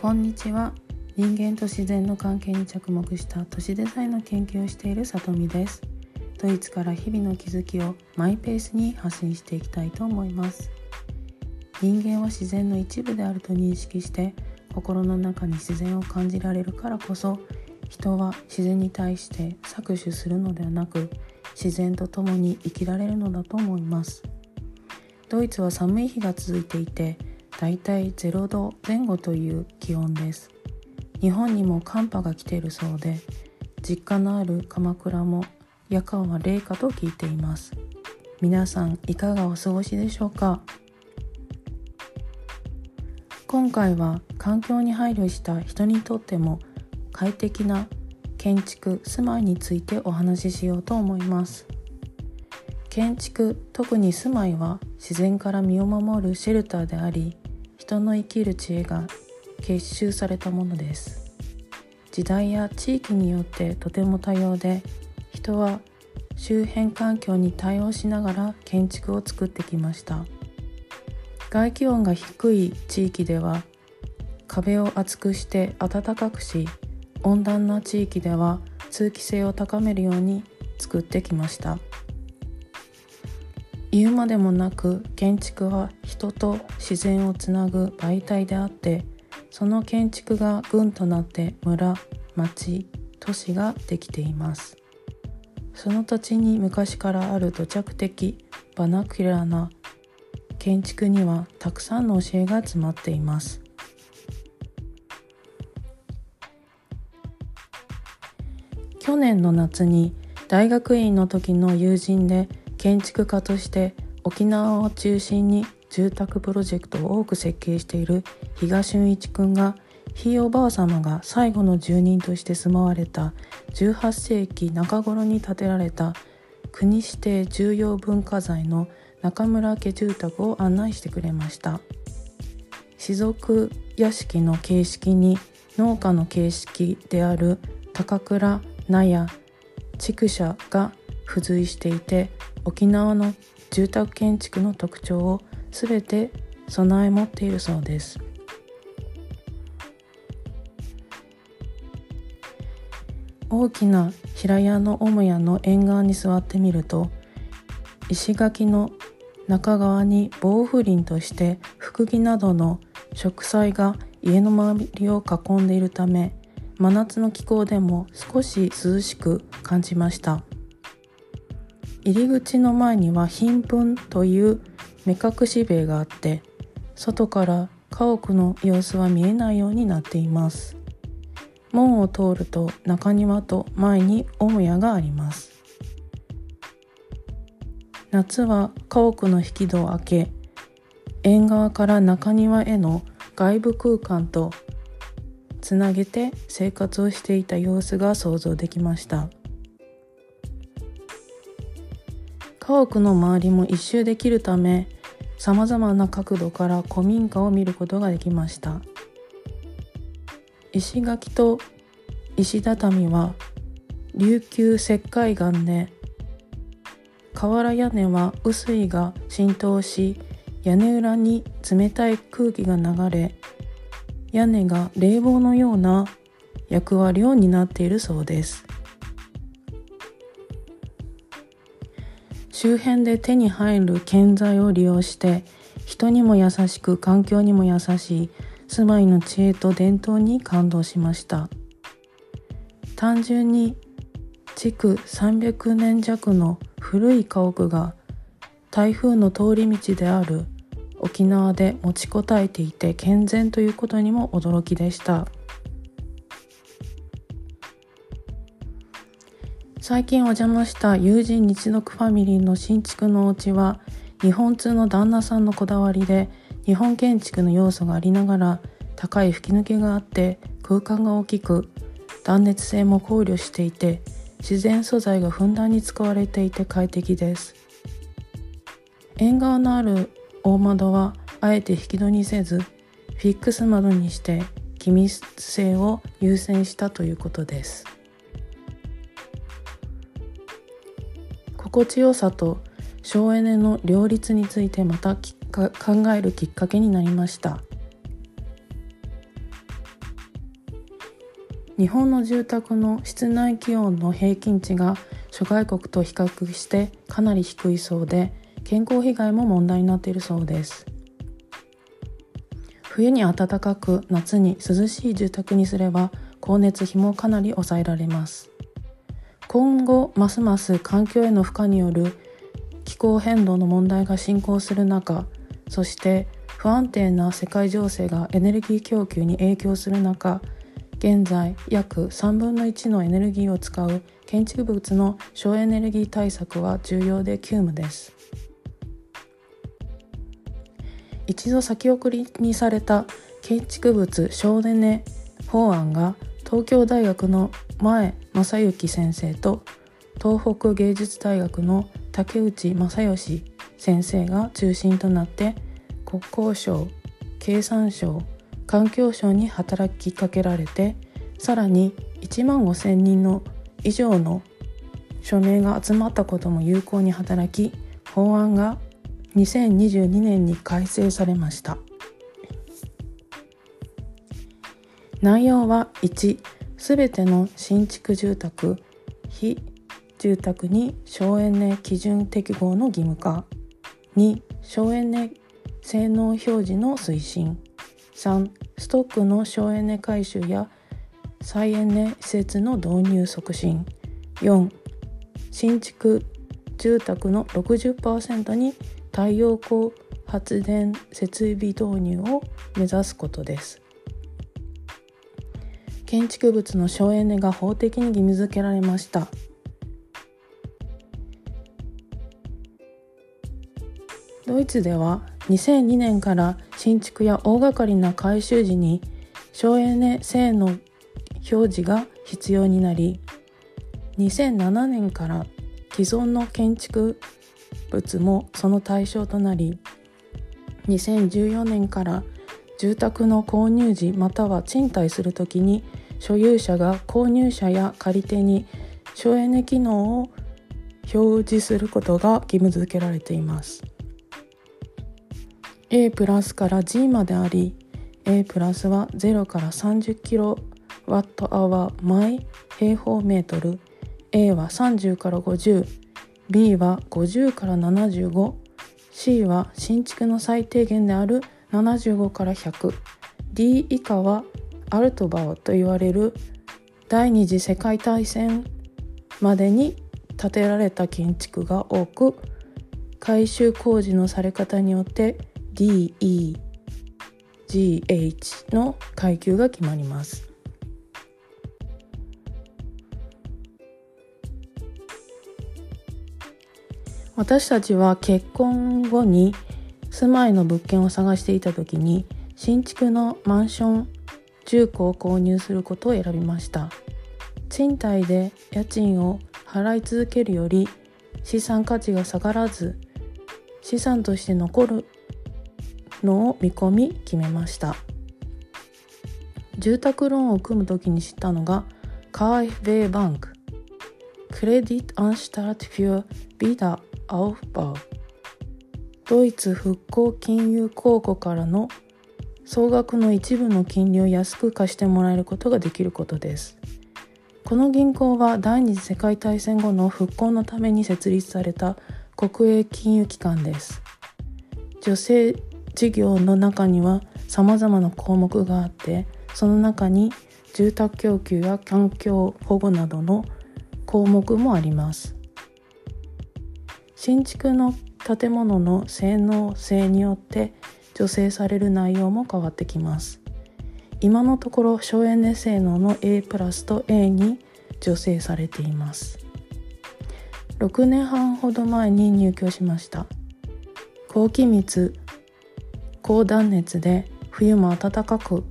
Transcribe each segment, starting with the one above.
こんにちは。人間と自然の関係に着目した都市デザインの研究をしているさとみです。ドイツから日々の気づきをマイペースに発信していきたいと思います。人間は自然の一部であると認識して心の中に自然を感じられるからこそ人は自然に対して搾取するのではなく自然と共に生きられるのだと思います。ドイツは寒い日が続いていてだいたい0度前後という気温です。日本にも寒波が来ているそうで実家のある鎌倉も夜間は冷夏と聞いています。皆さんいかがお過ごしでしょうか？今回は環境に配慮した人にとっても快適な建築住まいについてお話ししようと思います。建築特に住まいは自然から身を守るシェルターであり人の生きる知恵が結集されたものです。時代や地域によってとても多様で人は周辺環境に対応しながら建築を作ってきました。外気温が低い地域では壁を厚くして暖かくし温暖な地域では通気性を高めるように作ってきました。言うまでもなく建築は人と自然をつなぐ媒体であってその建築が群となって村町都市ができています。その土地に昔からある土着的バナキュラな建築にはたくさんの教えが詰まっています。去年の夏に大学院の時の友人で建築家として沖縄を中心に住宅プロジェクトを多く設計している比嘉俊一君がひいおばあ様が最後の住人として住まわれた18世紀中頃に建てられた国指定重要文化財の中村家住宅を案内してくれました。士族屋敷の形式に農家の形式である高倉納屋畜舎が付随していて沖縄の住宅建築の特徴を全て備え持っているそうです。大きな平屋の母屋の沿岸に座ってみると石垣の中側に防風林として福木などの植栽が家の周りを囲んでいるため真夏の気候でも少し涼しく感じました。入り口の前には貧粉という目隠し塀があって外から家屋の様子は見えないようになっています。門を通ると中庭と前に母屋があります。夏は家屋の引き戸を開け縁側から中庭への外部空間とつなげて生活をしていた様子が想像できました。家屋の周りも一周できるためさまざまな角度から古民家を見ることができました。石垣と石畳は琉球石灰岩で瓦屋根は雨水が浸透し屋根裏に冷たい空気が流れ屋根が冷房のような役割を担っているそうです。周辺で手に入る建材を利用して人にも優しく環境にも優しい住まいの知恵と伝統に感動しました単純に築300年弱の古い家屋が台風の通り道である沖縄で持ちこたえていて健全ということにも驚きでした。最近お邪魔した友人日読ファミリーの新築のお家は日本通の旦那さんのこだわりで日本建築の要素がありながら高い吹き抜けがあって空間が大きく断熱性も考慮していて自然素材がふんだんに使われていて快適です。縁側のある大窓はあえて引き戸にせずフィックス窓にして気密性を優先したということです。心地よさと省エネの両立についてまた考えるきっかけになりました。日本の住宅の室内気温の平均値が諸外国と比較してかなり低いそうで健康被害も問題になっているそうです。冬に暖かく夏に涼しい住宅にすれば光熱費もかなり抑えられます。今後ますます環境への負荷による気候変動の問題が進行する中そして不安定な世界情勢がエネルギー供給に影響する中現在約3分の1のエネルギーを使う建築物の省エネルギー対策は重要で急務です。一度先送りにされた建築物省エネ法案が東京大学の前正幸先生と東北芸術大学の竹内正義先生が中心となって国交省経産省環境省に働きかけられてさらに1万5,000人の以上の署名が集まったことも有効に働き法案が2022年に改正されました。内容は1すべての新築住宅非住宅に省エネ基準適合の義務化。2省エネ性能表示の推進。3ストックの省エネ回収や再エネ施設の導入促進。4新築住宅の60%に太陽光発電設備導入を目指すことです。建築物の省エネが法的に義務付けられました。ドイツでは2002年から新築や大掛かりな改修時に省エネ性能表示が必要になり2007年から既存の建築物もその対象となり2014年から住宅の購入時または賃貸するときに所有者が購入者や借り手に省エネ機能を表示することが義務付けられています。A プラスから G まであり A プラスは0から30キロワットアワー毎平方メートル A は30から 50B は50から 75C は新築の最低限である75から 100D 以下はアルトバオと言われる第二次世界大戦までに建てられた建築が多く改修工事のされ方によって DEGH の階級が決まります。私たちは結婚後に住まいの物件を探していた時に新築のマンション住戸を購入することを選びました。賃貸で家賃を払い続けるより資産価値が下がらず資産として残るのを見込み決めました。住宅ローンを組む時に知ったのが KfW Bank Credit Anstalt für Wieder Aufbau ドイツ復興金融公庫からの総額の一部の金利を安く貸してもらえることができることです。この銀行は第二次世界大戦後の復興のために設立された国営金融機関です。女性事業の中には様々な項目があってその中に住宅供給や環境保護などの項目もあります。新築の建物の性能性によって助成される内容も変わってきます。今のところ省エネ性能の A プラスと A に助成されています。6年半ほど前に入居しました。高気密高断熱で冬も暖かく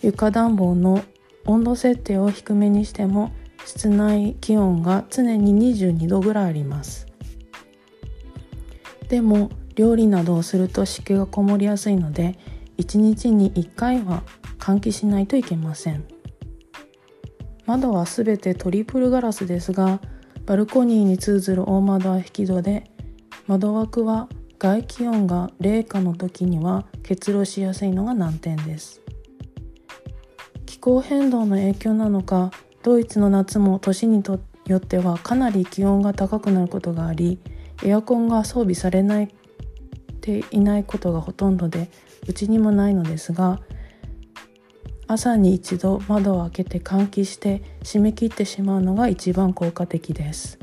床暖房の温度設定を低めにしても室内気温が常に22度ぐらいあります。でも料理などをすると湿気がこもりやすいので1日に1回は換気しないといけません。窓はすべてトリプルガラスですがバルコニーに通ずる大窓は引き戸で窓枠は外気温が0下の時には結露しやすいのが難点です。気候変動の影響なのかドイツの夏も年によってはかなり気温が高くなることがありエアコンが装備されないていないことがほとんどでうちにもないのですが朝に一度窓を開けて換気して締め切ってしまうのが一番効果的です。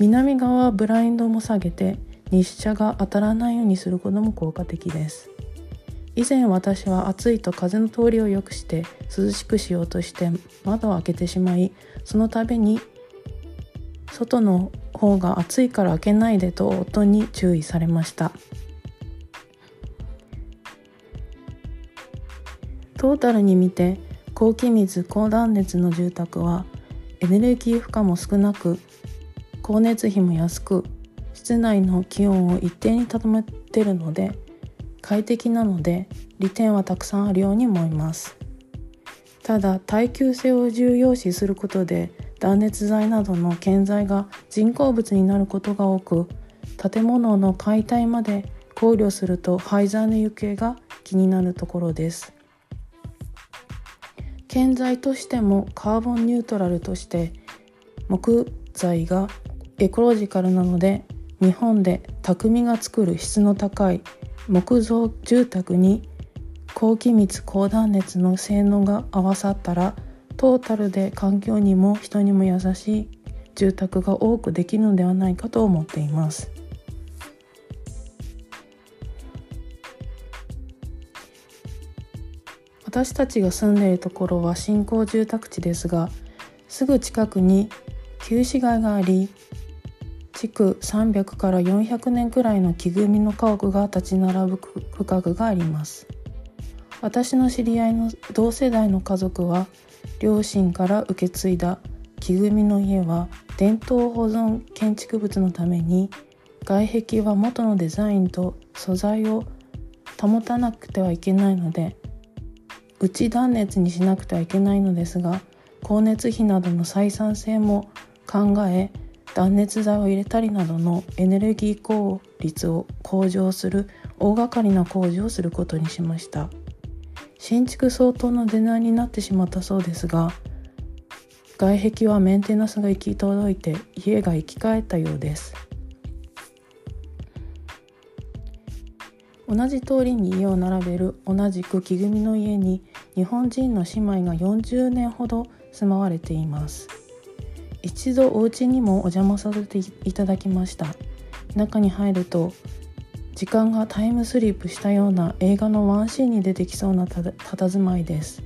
南側はブラインドも下げて日射が当たらないようにすることも効果的です。以前私は暑いと風の通りを良くして涼しくしようとして窓を開けてしまいその度に外の方が暑いから開けないでと夫に注意されました。トータルに見て高気密高断熱の住宅はエネルギー負荷も少なく光熱費も安く室内の気温を一定に保てるので快適なので利点はたくさんあるように思います。ただ耐久性を重要視することで断熱材などの建材が人工物になることが多く建物の解体まで考慮すると廃材の行方が気になるところです。建材としてもカーボンニュートラルとして木材がエコロジカルなので日本で匠が作る質の高い木造住宅に高気密高断熱の性能が合わさったらトータルで環境にも人にも優しい住宅が多くできるのではないかと思っています。私たちが住んでいるところは新興住宅地ですがすぐ近くに旧市街があり築300から400年くらいの木組みの家屋が立ち並ぶ区画があります私の知り合いの同世代の家族は両親から受け継いだ木組みの家は伝統保存建築物のために外壁は元のデザインと素材を保たなくてはいけないので内断熱にしなくてはいけないのですが光熱費などの採算性も考え断熱材を入れたりなどのエネルギー効率を向上する大掛かりな工事をすることにしました。新築相当の値段になってしまったそうですが外壁はメンテナンスが行き届いて家が生き返ったようです。同じ通りに家を並べる同じく木組みの家に日本人の姉妹が40年ほど住まわれています。一度お家にもお邪魔させていただきました。中に入ると時間がタイムスリップしたような映画のワンシーンに出てきそうなた佇まいです。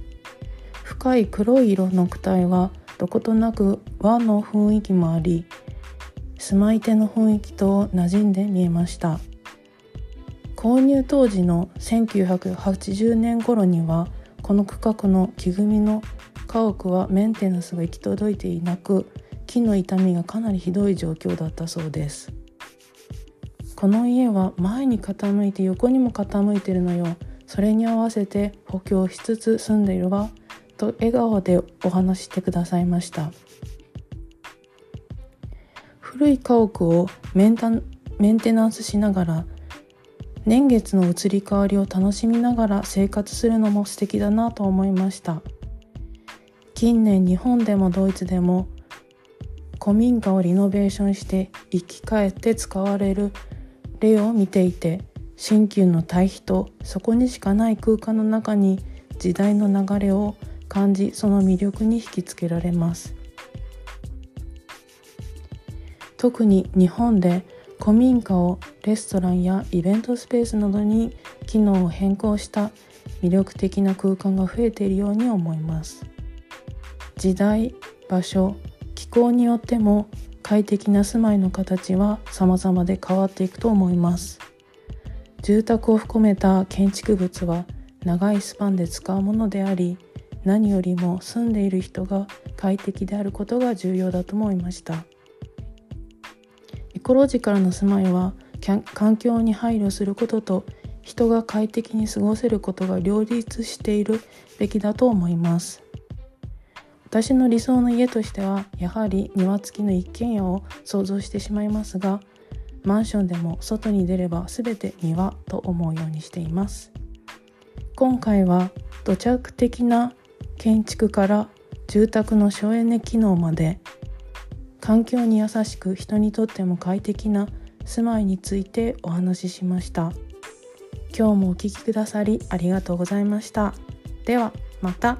深い黒い色の躯体はどことなく和の雰囲気もあり住まい手の雰囲気と馴染んで見えました。購入当時の1980年頃にはこの区画の木組みの家屋はメンテナンスが行き届いていなく木の傷みがかなりひどい状況だったそうです。この家は前に傾いて横にも傾いてるのよ。それに合わせて補強しつつ住んでいるわ。と笑顔でお話してくださいました。古い家屋をメンテナンスしながら年月の移り変わりを楽しみながら生活するのも素敵だなと思いました。近年日本でもドイツでも古民家をリノベーションして生き返って使われる例を見ていて新旧の対比とそこにしかない空間の中に時代の流れを感じその魅力に引きつけられます。特に日本で古民家をレストランやイベントスペースなどに機能を変更した魅力的な空間が増えているように思います。時代場所気候によっても快適な住まいの形は様々で変わっていくと思います。住宅を含めた建築物は長いスパンで使うものであり何よりも住んでいる人が快適であることが重要だと思いました。エコロジカルな住まいは環境に配慮することと人が快適に過ごせることが両立しているべきだと思います。私の理想の家としてはやはり庭付きの一軒家を想像してしまいますがマンションでも外に出れば全て庭と思うようにしています。今回は土着的な建築から住宅の省エネ機能まで環境に優しく人にとっても快適な住まいについてお話ししました。今日もお聴きくださりありがとうございました。ではまた。